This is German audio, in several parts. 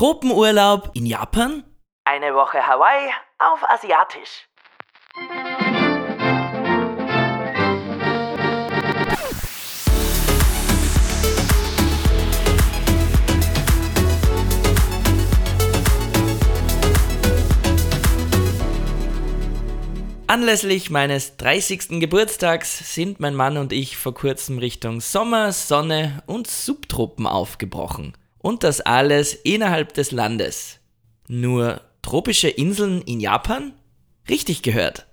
Tropenurlaub in Japan? Eine Woche Hawaii auf Asiatisch. Anlässlich meines 30. Geburtstags sind mein Mann und ich vor kurzem Richtung Sommer, Sonne und Subtropen aufgebrochen. Und das alles innerhalb des Landes. Nur tropische Inseln in Japan? Richtig gehört.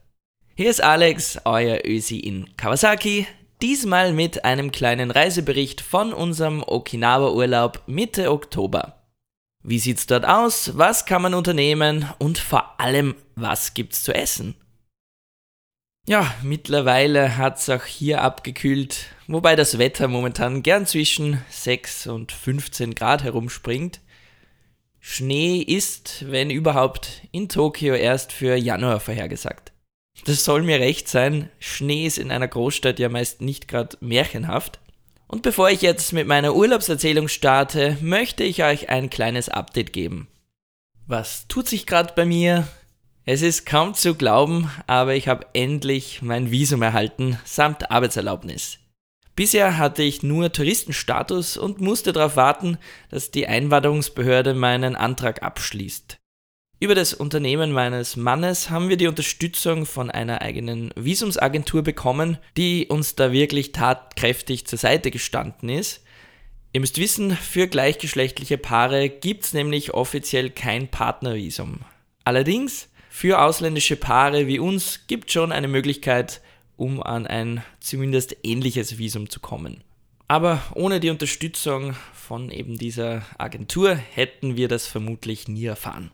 Hier ist Alex, euer Ösi in Kawasaki, diesmal mit einem kleinen Reisebericht von unserem Okinawa-Urlaub Mitte Oktober. Wie sieht's dort aus? Was kann man unternehmen? Und vor allem, was gibt's zu essen? Ja, mittlerweile hat es auch hier abgekühlt, wobei das Wetter momentan gern zwischen 6 und 15 Grad herumspringt. Schnee ist, wenn überhaupt, in Tokio erst für Januar vorhergesagt. Das soll mir recht sein, Schnee ist in einer Großstadt ja meist nicht gerade märchenhaft. Und bevor ich jetzt mit meiner Urlaubserzählung starte, möchte ich euch ein kleines Update geben. Was tut sich gerade bei mir? Es ist kaum zu glauben, aber ich habe endlich mein Visum erhalten, samt Arbeitserlaubnis. Bisher hatte ich nur Touristenstatus und musste darauf warten, dass die Einwanderungsbehörde meinen Antrag abschließt. Über das Unternehmen meines Mannes haben wir die Unterstützung von einer eigenen Visumsagentur bekommen, die uns da wirklich tatkräftig zur Seite gestanden ist. Ihr müsst wissen, für gleichgeschlechtliche Paare gibt es nämlich offiziell kein Partnervisum. Allerdings für ausländische Paare wie uns gibt schon eine Möglichkeit, um an ein zumindest ähnliches Visum zu kommen. Aber ohne die Unterstützung von eben dieser Agentur hätten wir das vermutlich nie erfahren.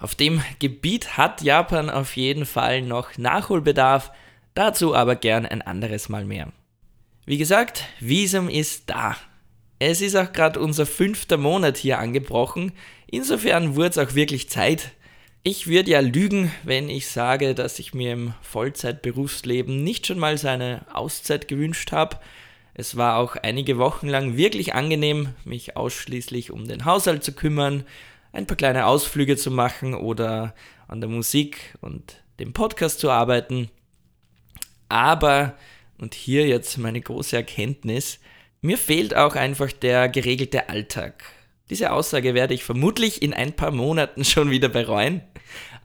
Auf dem Gebiet hat Japan auf jeden Fall noch Nachholbedarf, dazu aber gern ein anderes Mal mehr. Wie gesagt, Visum ist da. Es ist auch gerade unser fünfter Monat hier angebrochen, insofern wurde es auch wirklich Zeit, ich würde ja lügen, wenn ich sage, dass ich mir im Vollzeitberufsleben nicht schon mal seine Auszeit gewünscht habe. Es war auch einige Wochen lang wirklich angenehm, mich ausschließlich um den Haushalt zu kümmern, ein paar kleine Ausflüge zu machen oder an der Musik und dem Podcast zu arbeiten. Aber, und hier jetzt meine große Erkenntnis, mir fehlt auch einfach der geregelte Alltag. Diese Aussage werde ich vermutlich in ein paar Monaten schon wieder bereuen.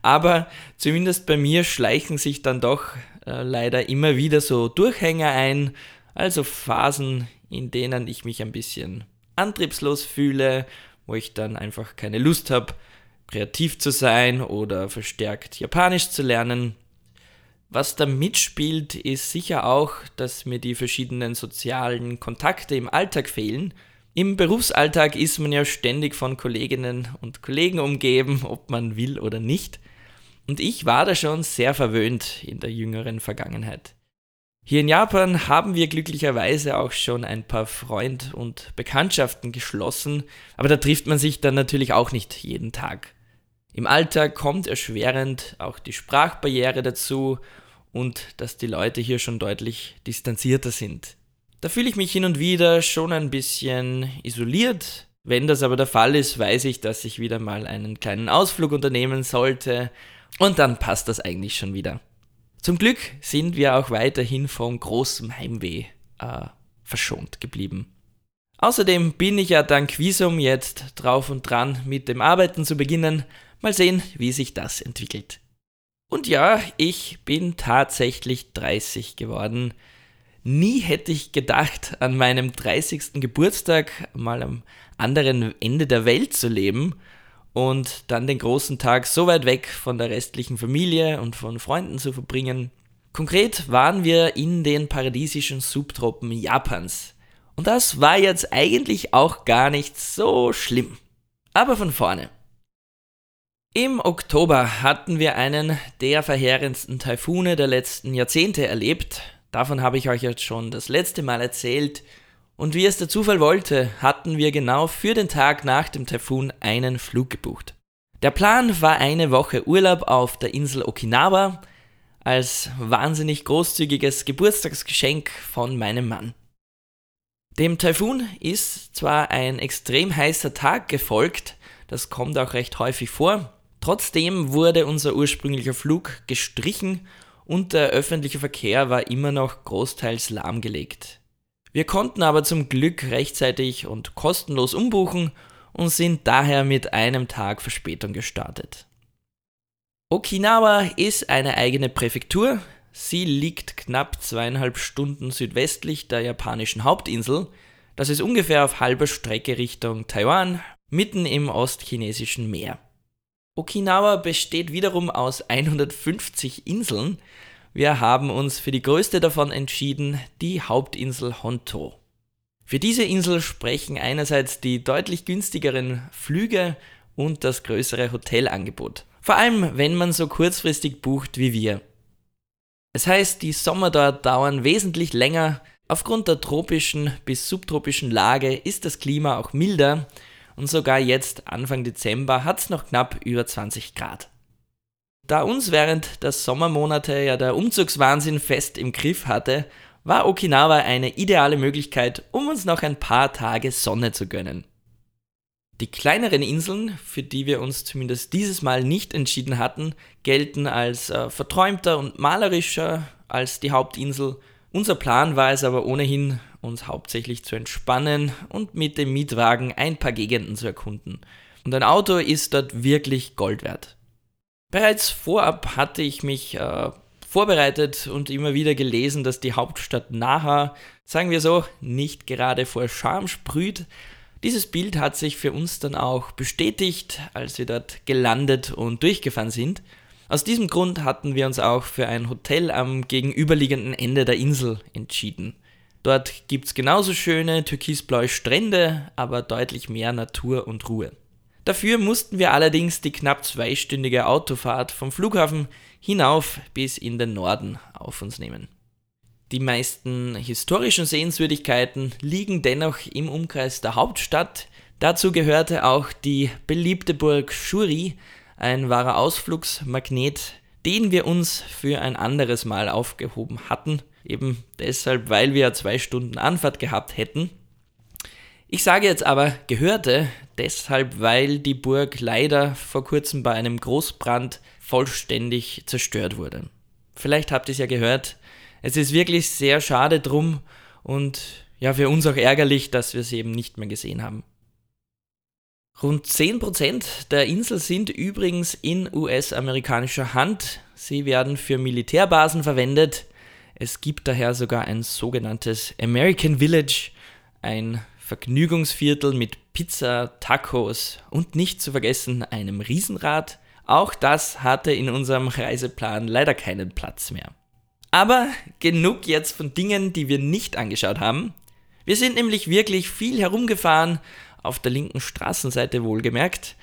Aber zumindest bei mir schleichen sich dann doch äh, leider immer wieder so Durchhänger ein, also Phasen, in denen ich mich ein bisschen antriebslos fühle, wo ich dann einfach keine Lust habe, kreativ zu sein oder verstärkt Japanisch zu lernen. Was da mitspielt, ist sicher auch, dass mir die verschiedenen sozialen Kontakte im Alltag fehlen im Berufsalltag ist man ja ständig von Kolleginnen und Kollegen umgeben, ob man will oder nicht. Und ich war da schon sehr verwöhnt in der jüngeren Vergangenheit. Hier in Japan haben wir glücklicherweise auch schon ein paar Freund- und Bekanntschaften geschlossen, aber da trifft man sich dann natürlich auch nicht jeden Tag. Im Alltag kommt erschwerend auch die Sprachbarriere dazu und dass die Leute hier schon deutlich distanzierter sind. Da fühle ich mich hin und wieder schon ein bisschen isoliert. Wenn das aber der Fall ist, weiß ich, dass ich wieder mal einen kleinen Ausflug unternehmen sollte und dann passt das eigentlich schon wieder. Zum Glück sind wir auch weiterhin vom großen Heimweh äh, verschont geblieben. Außerdem bin ich ja dank Visum jetzt drauf und dran, mit dem Arbeiten zu beginnen. Mal sehen, wie sich das entwickelt. Und ja, ich bin tatsächlich 30 geworden. Nie hätte ich gedacht, an meinem 30. Geburtstag mal am anderen Ende der Welt zu leben und dann den großen Tag so weit weg von der restlichen Familie und von Freunden zu verbringen. Konkret waren wir in den paradiesischen Subtropen Japans. Und das war jetzt eigentlich auch gar nicht so schlimm. Aber von vorne. Im Oktober hatten wir einen der verheerendsten Taifune der letzten Jahrzehnte erlebt, Davon habe ich euch jetzt schon das letzte Mal erzählt. Und wie es der Zufall wollte, hatten wir genau für den Tag nach dem Taifun einen Flug gebucht. Der Plan war eine Woche Urlaub auf der Insel Okinawa als wahnsinnig großzügiges Geburtstagsgeschenk von meinem Mann. Dem Taifun ist zwar ein extrem heißer Tag gefolgt, Das kommt auch recht häufig vor. Trotzdem wurde unser ursprünglicher Flug gestrichen und der öffentliche Verkehr war immer noch großteils lahmgelegt. Wir konnten aber zum Glück rechtzeitig und kostenlos umbuchen und sind daher mit einem Tag Verspätung gestartet. Okinawa ist eine eigene Präfektur. Sie liegt knapp zweieinhalb Stunden südwestlich der japanischen Hauptinsel. Das ist ungefähr auf halber Strecke Richtung Taiwan, mitten im ostchinesischen Meer. Okinawa besteht wiederum aus 150 Inseln. Wir haben uns für die größte davon entschieden, die Hauptinsel Honto. Für diese Insel sprechen einerseits die deutlich günstigeren Flüge und das größere Hotelangebot. Vor allem, wenn man so kurzfristig bucht wie wir. Es heißt, die Sommer dort dauern wesentlich länger. Aufgrund der tropischen bis subtropischen Lage ist das Klima auch milder und sogar jetzt Anfang Dezember hat es noch knapp über 20 Grad. Da uns während der Sommermonate ja der Umzugswahnsinn fest im Griff hatte, war Okinawa eine ideale Möglichkeit, um uns noch ein paar Tage Sonne zu gönnen. Die kleineren Inseln, für die wir uns zumindest dieses Mal nicht entschieden hatten, gelten als äh, verträumter und malerischer als die Hauptinsel. Unser Plan war es aber ohnehin, uns hauptsächlich zu entspannen und mit dem Mietwagen ein paar Gegenden zu erkunden. Und ein Auto ist dort wirklich Gold wert. Bereits vorab hatte ich mich äh, vorbereitet und immer wieder gelesen, dass die Hauptstadt Naha, sagen wir so, nicht gerade vor Charme sprüht. Dieses Bild hat sich für uns dann auch bestätigt, als wir dort gelandet und durchgefahren sind. Aus diesem Grund hatten wir uns auch für ein Hotel am gegenüberliegenden Ende der Insel entschieden. Dort gibt es genauso schöne türkisblaue Strände, aber deutlich mehr Natur und Ruhe. Dafür mussten wir allerdings die knapp zweistündige Autofahrt vom Flughafen hinauf bis in den Norden auf uns nehmen. Die meisten historischen Sehenswürdigkeiten liegen dennoch im Umkreis der Hauptstadt. Dazu gehörte auch die beliebte Burg Shuri, ein wahrer Ausflugsmagnet, den wir uns für ein anderes Mal aufgehoben hatten – Eben deshalb, weil wir zwei Stunden Anfahrt gehabt hätten. Ich sage jetzt aber gehörte, deshalb, weil die Burg leider vor kurzem bei einem Großbrand vollständig zerstört wurde. Vielleicht habt ihr es ja gehört. Es ist wirklich sehr schade drum und ja, für uns auch ärgerlich, dass wir sie eben nicht mehr gesehen haben. Rund 10% der Insel sind übrigens in US-amerikanischer Hand. Sie werden für Militärbasen verwendet. Es gibt daher sogar ein sogenanntes American Village, ein Vergnügungsviertel mit Pizza, Tacos und nicht zu vergessen einem Riesenrad. Auch das hatte in unserem Reiseplan leider keinen Platz mehr. Aber genug jetzt von Dingen, die wir nicht angeschaut haben. Wir sind nämlich wirklich viel herumgefahren, auf der linken Straßenseite wohlgemerkt,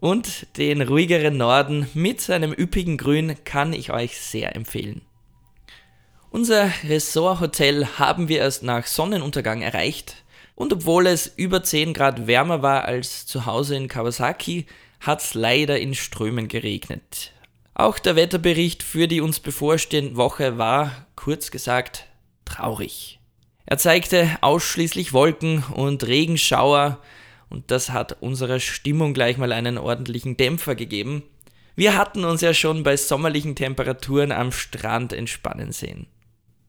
und den ruhigeren Norden mit seinem üppigen Grün kann ich euch sehr empfehlen. Unser Ressorthotel haben wir erst nach Sonnenuntergang erreicht und obwohl es über 10 Grad wärmer war als zu Hause in Kawasaki, hat es leider in Strömen geregnet. Auch der Wetterbericht für die uns bevorstehende Woche war, kurz gesagt, traurig. Er zeigte ausschließlich Wolken und Regenschauer und das hat unserer Stimmung gleich mal einen ordentlichen Dämpfer gegeben. Wir hatten uns ja schon bei sommerlichen Temperaturen am Strand entspannen sehen.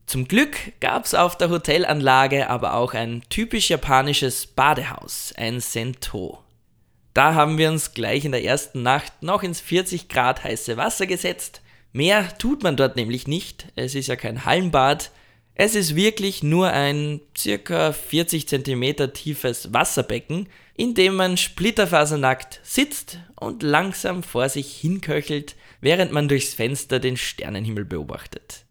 Zum Glück gab es auf der Hotelanlage aber auch ein typisch japanisches Badehaus, ein Sento. Da haben wir uns gleich in der ersten Nacht noch ins 40 Grad heiße Wasser gesetzt. Mehr tut man dort nämlich nicht, es ist ja kein Hallenbad, es ist wirklich nur ein circa 40 cm tiefes Wasserbecken, in dem man splitterfasernackt sitzt und langsam vor sich hinköchelt, während man durchs Fenster den Sternenhimmel beobachtet.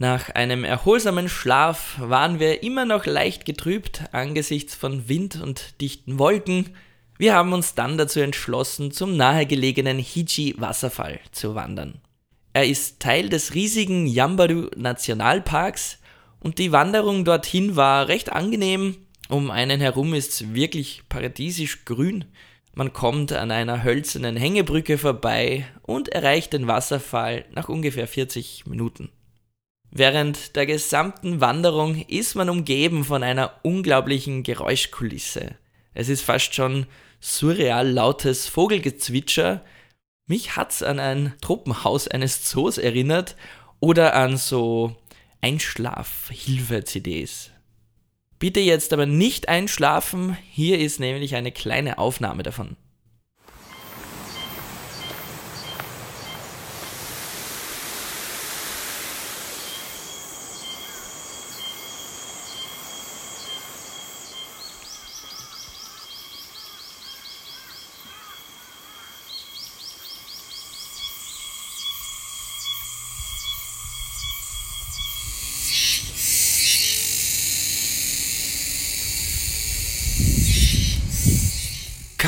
Nach einem erholsamen Schlaf waren wir immer noch leicht getrübt angesichts von Wind und dichten Wolken. Wir haben uns dann dazu entschlossen, zum nahegelegenen Hiji-Wasserfall zu wandern. Er ist Teil des riesigen Yambaru Nationalparks und die Wanderung dorthin war recht angenehm. Um einen herum ist es wirklich paradiesisch grün. Man kommt an einer hölzernen Hängebrücke vorbei und erreicht den Wasserfall nach ungefähr 40 Minuten. Während der gesamten Wanderung ist man umgeben von einer unglaublichen Geräuschkulisse. Es ist fast schon surreal lautes Vogelgezwitscher. Mich hat's an ein Tropenhaus eines Zoos erinnert oder an so Einschlafhilfe-CDs. Bitte jetzt aber nicht einschlafen, hier ist nämlich eine kleine Aufnahme davon.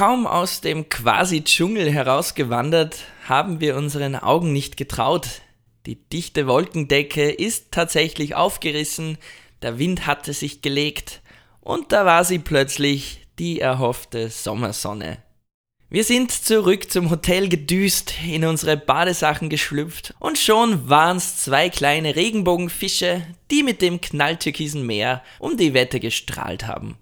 Kaum aus dem quasi Dschungel herausgewandert, haben wir unseren Augen nicht getraut. Die dichte Wolkendecke ist tatsächlich aufgerissen, der Wind hatte sich gelegt und da war sie plötzlich die erhoffte Sommersonne. Wir sind zurück zum Hotel gedüst, in unsere Badesachen geschlüpft und schon waren's zwei kleine Regenbogenfische, die mit dem knalltürkisen Meer um die Wette gestrahlt haben.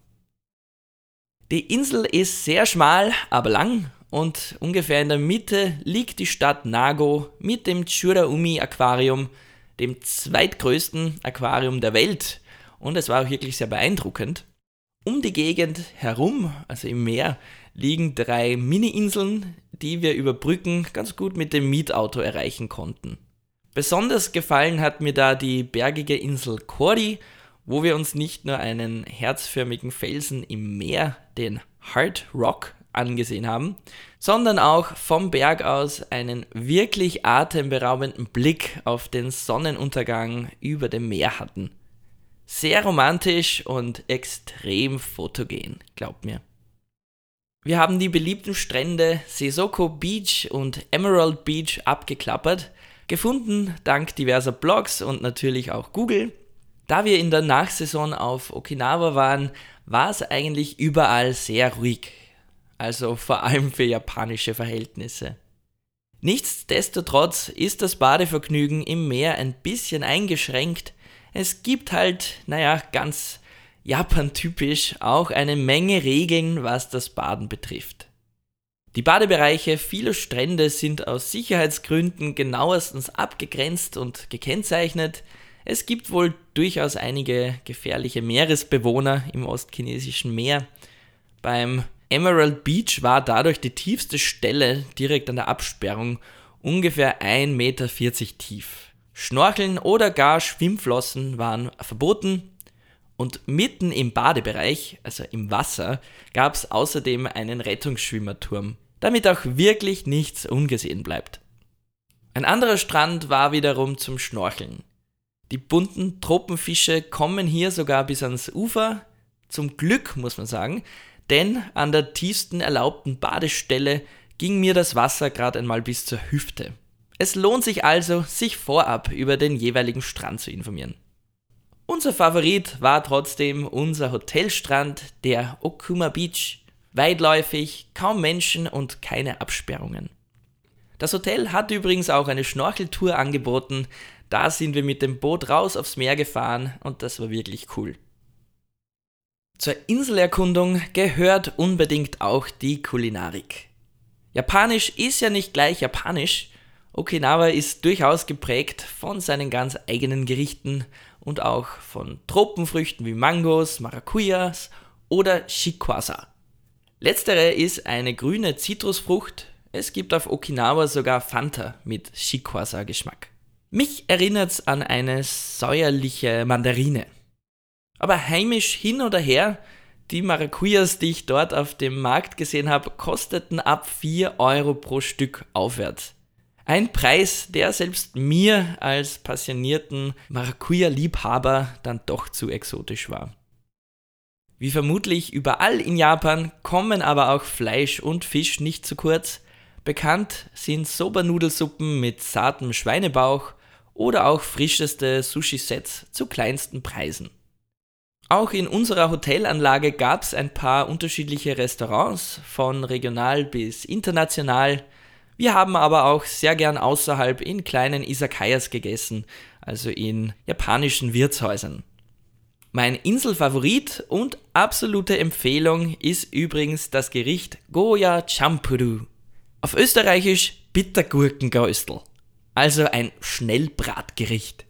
Die Insel ist sehr schmal, aber lang und ungefähr in der Mitte liegt die Stadt Nago mit dem Churaumi Aquarium, dem zweitgrößten Aquarium der Welt. Und es war auch wirklich sehr beeindruckend. Um die Gegend herum, also im Meer, liegen drei Mini-Inseln, die wir über Brücken ganz gut mit dem Mietauto erreichen konnten. Besonders gefallen hat mir da die bergige Insel Kori wo wir uns nicht nur einen herzförmigen Felsen im Meer, den Hard Rock, angesehen haben, sondern auch vom Berg aus einen wirklich atemberaubenden Blick auf den Sonnenuntergang über dem Meer hatten. Sehr romantisch und extrem fotogen, glaubt mir. Wir haben die beliebten Strände Sesoko Beach und Emerald Beach abgeklappert, gefunden dank diverser Blogs und natürlich auch Google da wir in der Nachsaison auf Okinawa waren, war es eigentlich überall sehr ruhig. Also vor allem für japanische Verhältnisse. Nichtsdestotrotz ist das Badevergnügen im Meer ein bisschen eingeschränkt. Es gibt halt, naja, ganz Japan-typisch auch eine Menge Regeln, was das Baden betrifft. Die Badebereiche vieler Strände sind aus Sicherheitsgründen genauestens abgegrenzt und gekennzeichnet. Es gibt wohl durchaus einige gefährliche Meeresbewohner im ostchinesischen Meer. Beim Emerald Beach war dadurch die tiefste Stelle direkt an der Absperrung ungefähr 1,40 Meter tief. Schnorcheln oder gar Schwimmflossen waren verboten und mitten im Badebereich, also im Wasser, gab es außerdem einen Rettungsschwimmerturm, damit auch wirklich nichts ungesehen bleibt. Ein anderer Strand war wiederum zum Schnorcheln. Die bunten Tropenfische kommen hier sogar bis ans Ufer. Zum Glück, muss man sagen, denn an der tiefsten erlaubten Badestelle ging mir das Wasser gerade einmal bis zur Hüfte. Es lohnt sich also, sich vorab über den jeweiligen Strand zu informieren. Unser Favorit war trotzdem unser Hotelstrand, der Okuma Beach. Weitläufig, kaum Menschen und keine Absperrungen. Das Hotel hat übrigens auch eine Schnorcheltour angeboten, da sind wir mit dem Boot raus aufs Meer gefahren und das war wirklich cool. Zur Inselerkundung gehört unbedingt auch die Kulinarik. Japanisch ist ja nicht gleich japanisch. Okinawa ist durchaus geprägt von seinen ganz eigenen Gerichten und auch von Tropenfrüchten wie Mangos, Marakuyas oder Shikwasa. Letztere ist eine grüne Zitrusfrucht. Es gibt auf Okinawa sogar Fanta mit Shikwasa-Geschmack. Mich erinnert's an eine säuerliche Mandarine. Aber heimisch hin oder her, die Maracujas, die ich dort auf dem Markt gesehen habe, kosteten ab 4 Euro pro Stück aufwärts. Ein Preis, der selbst mir als passionierten Maracuja-Liebhaber dann doch zu exotisch war. Wie vermutlich überall in Japan kommen aber auch Fleisch und Fisch nicht zu kurz. Bekannt sind Soba-Nudelsuppen mit zartem Schweinebauch oder auch frischeste Sushi-Sets zu kleinsten Preisen. Auch in unserer Hotelanlage gab es ein paar unterschiedliche Restaurants, von regional bis international. Wir haben aber auch sehr gern außerhalb in kleinen Isakayas gegessen, also in japanischen Wirtshäusern. Mein Inselfavorit und absolute Empfehlung ist übrigens das Gericht Goya Champuru. Auf Österreichisch Bittergurkengaustel. Also ein Schnellbratgericht.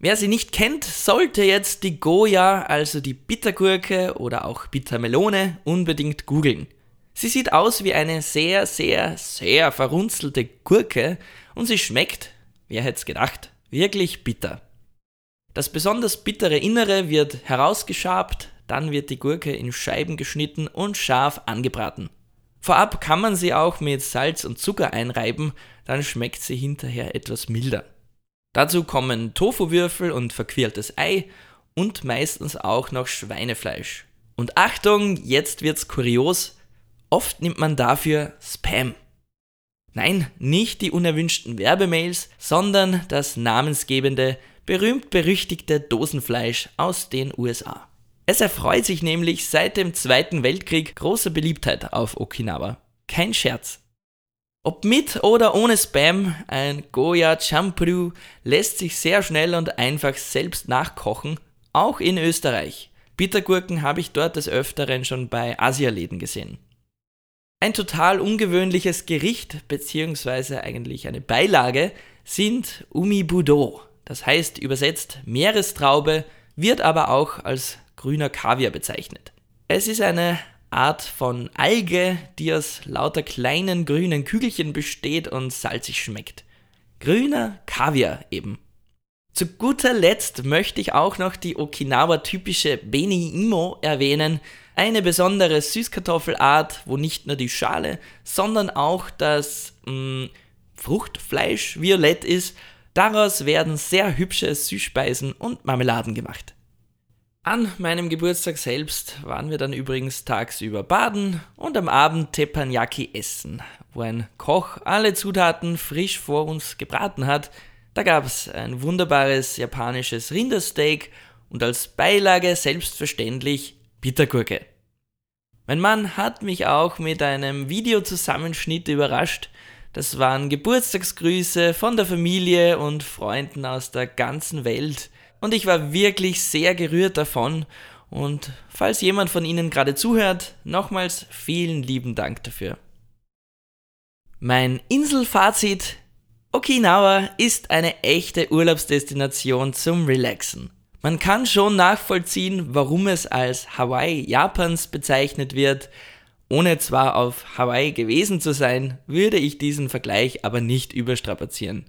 Wer sie nicht kennt, sollte jetzt die Goya, also die Bittergurke oder auch Bittermelone, unbedingt googeln. Sie sieht aus wie eine sehr, sehr, sehr verrunzelte Gurke und sie schmeckt, wer hätte es gedacht, wirklich bitter. Das besonders bittere Innere wird herausgeschabt, dann wird die Gurke in Scheiben geschnitten und scharf angebraten. Vorab kann man sie auch mit Salz und Zucker einreiben, dann schmeckt sie hinterher etwas milder. Dazu kommen Tofuwürfel und verquirltes Ei und meistens auch noch Schweinefleisch. Und Achtung, jetzt wird's kurios, Oft nimmt man dafür Spam. Nein, nicht die unerwünschten Werbemails, sondern das namensgebende, berühmt-berüchtigte Dosenfleisch aus den USA. Es erfreut sich nämlich seit dem Zweiten Weltkrieg großer Beliebtheit auf Okinawa. Kein Scherz. Ob mit oder ohne Spam, ein Goya Champru lässt sich sehr schnell und einfach selbst nachkochen, auch in Österreich. Bittergurken habe ich dort des Öfteren schon bei Asialäden gesehen. Ein total ungewöhnliches Gericht beziehungsweise eigentlich eine Beilage sind Umibudo. Das heißt übersetzt Meerestraube, wird aber auch als grüner Kaviar bezeichnet. Es ist eine Art von Alge, die aus lauter kleinen grünen Kügelchen besteht und salzig schmeckt. Grüner Kaviar eben. Zu guter Letzt möchte ich auch noch die Okinawa-typische Beni Imo erwähnen, eine besondere Süßkartoffelart, wo nicht nur die Schale, sondern auch das mh, mm, Fruchtfleisch violett ist. Daraus werden sehr hübsche Süßspeisen und Marmeladen gemacht. An meinem Geburtstag selbst waren wir dann übrigens tagsüber baden und am Abend Teppanyaki essen, wo ein Koch alle Zutaten frisch vor uns gebraten hat. Da gab es ein wunderbares japanisches Rindersteak und als Beilage selbstverständlich Bittergurke. Mein Mann hat mich auch mit einem Videozusammenschnitt überrascht. Das waren Geburtstagsgrüße von der Familie und Freunden aus der ganzen Welt. Und ich war wirklich sehr gerührt davon. Und falls jemand von Ihnen gerade zuhört, nochmals vielen lieben Dank dafür. Mein Inselfazit. Okinawa ist eine echte Urlaubsdestination zum Relaxen. Man kann schon nachvollziehen, warum es als Hawaii Japans bezeichnet wird. Ohne zwar auf Hawaii gewesen zu sein, würde ich diesen Vergleich aber nicht überstrapazieren.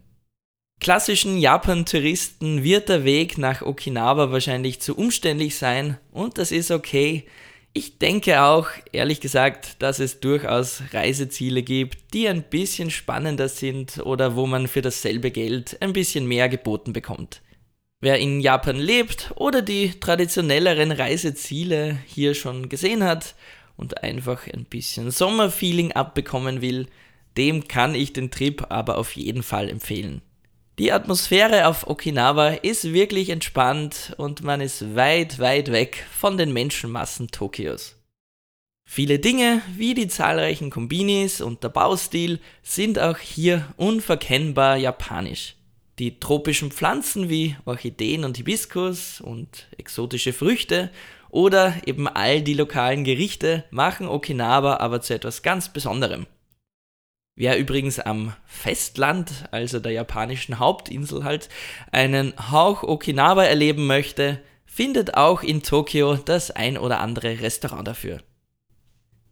Klassischen Japan-Touristen wird der Weg nach Okinawa wahrscheinlich zu umständlich sein und das ist okay. Ich denke auch, ehrlich gesagt, dass es durchaus Reiseziele gibt, die ein bisschen spannender sind oder wo man für dasselbe Geld ein bisschen mehr geboten bekommt. Wer in Japan lebt oder die traditionelleren Reiseziele hier schon gesehen hat und einfach ein bisschen Sommerfeeling abbekommen will, dem kann ich den Trip aber auf jeden Fall empfehlen. Die Atmosphäre auf Okinawa ist wirklich entspannt und man ist weit, weit weg von den Menschenmassen Tokios. Viele Dinge, wie die zahlreichen Kombinis und der Baustil, sind auch hier unverkennbar japanisch. Die tropischen Pflanzen wie Orchideen und Hibiskus und exotische Früchte oder eben all die lokalen Gerichte machen Okinawa aber zu etwas ganz Besonderem. Wer übrigens am Festland, also der japanischen Hauptinsel halt, einen Hauch Okinawa erleben möchte, findet auch in Tokio das ein oder andere Restaurant dafür.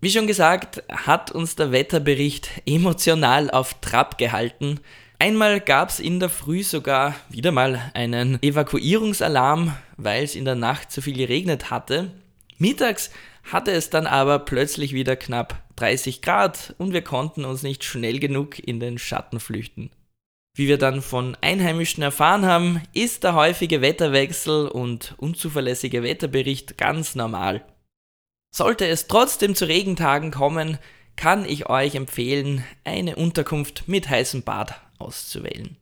Wie schon gesagt, hat uns der Wetterbericht emotional auf Trab gehalten, Einmal gab es in der Früh sogar wieder mal einen Evakuierungsalarm, weil es in der Nacht zu viel geregnet hatte. Mittags hatte es dann aber plötzlich wieder knapp 30 Grad und wir konnten uns nicht schnell genug in den Schatten flüchten. Wie wir dann von Einheimischen erfahren haben, ist der häufige Wetterwechsel und unzuverlässige Wetterbericht ganz normal. Sollte es trotzdem zu Regentagen kommen, kann ich euch empfehlen, eine Unterkunft mit heißem Bad auszuwählen.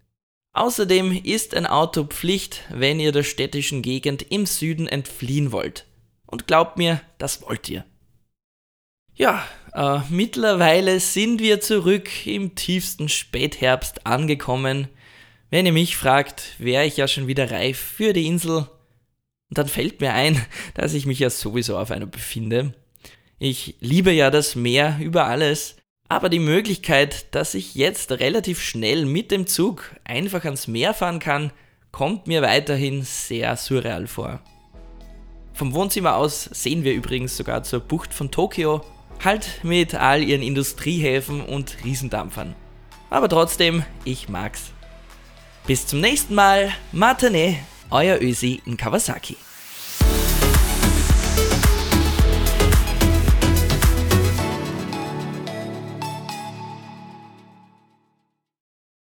Außerdem ist ein Auto Pflicht, wenn ihr der städtischen Gegend im Süden entfliehen wollt. Und glaubt mir, das wollt ihr. Ja, äh, mittlerweile sind wir zurück im tiefsten Spätherbst angekommen. Wenn ihr mich fragt, wäre ich ja schon wieder reif für die Insel. Dann fällt mir ein, dass ich mich ja sowieso auf einer befinde. Ich liebe ja das Meer über alles, aber die Möglichkeit, dass ich jetzt relativ schnell mit dem Zug einfach ans Meer fahren kann, kommt mir weiterhin sehr surreal vor. Vom Wohnzimmer aus sehen wir übrigens sogar zur Bucht von Tokio, halt mit all ihren Industriehäfen und Riesendampfern. Aber trotzdem, ich mag's. Bis zum nächsten Mal, Matane, euer Ösi in Kawasaki.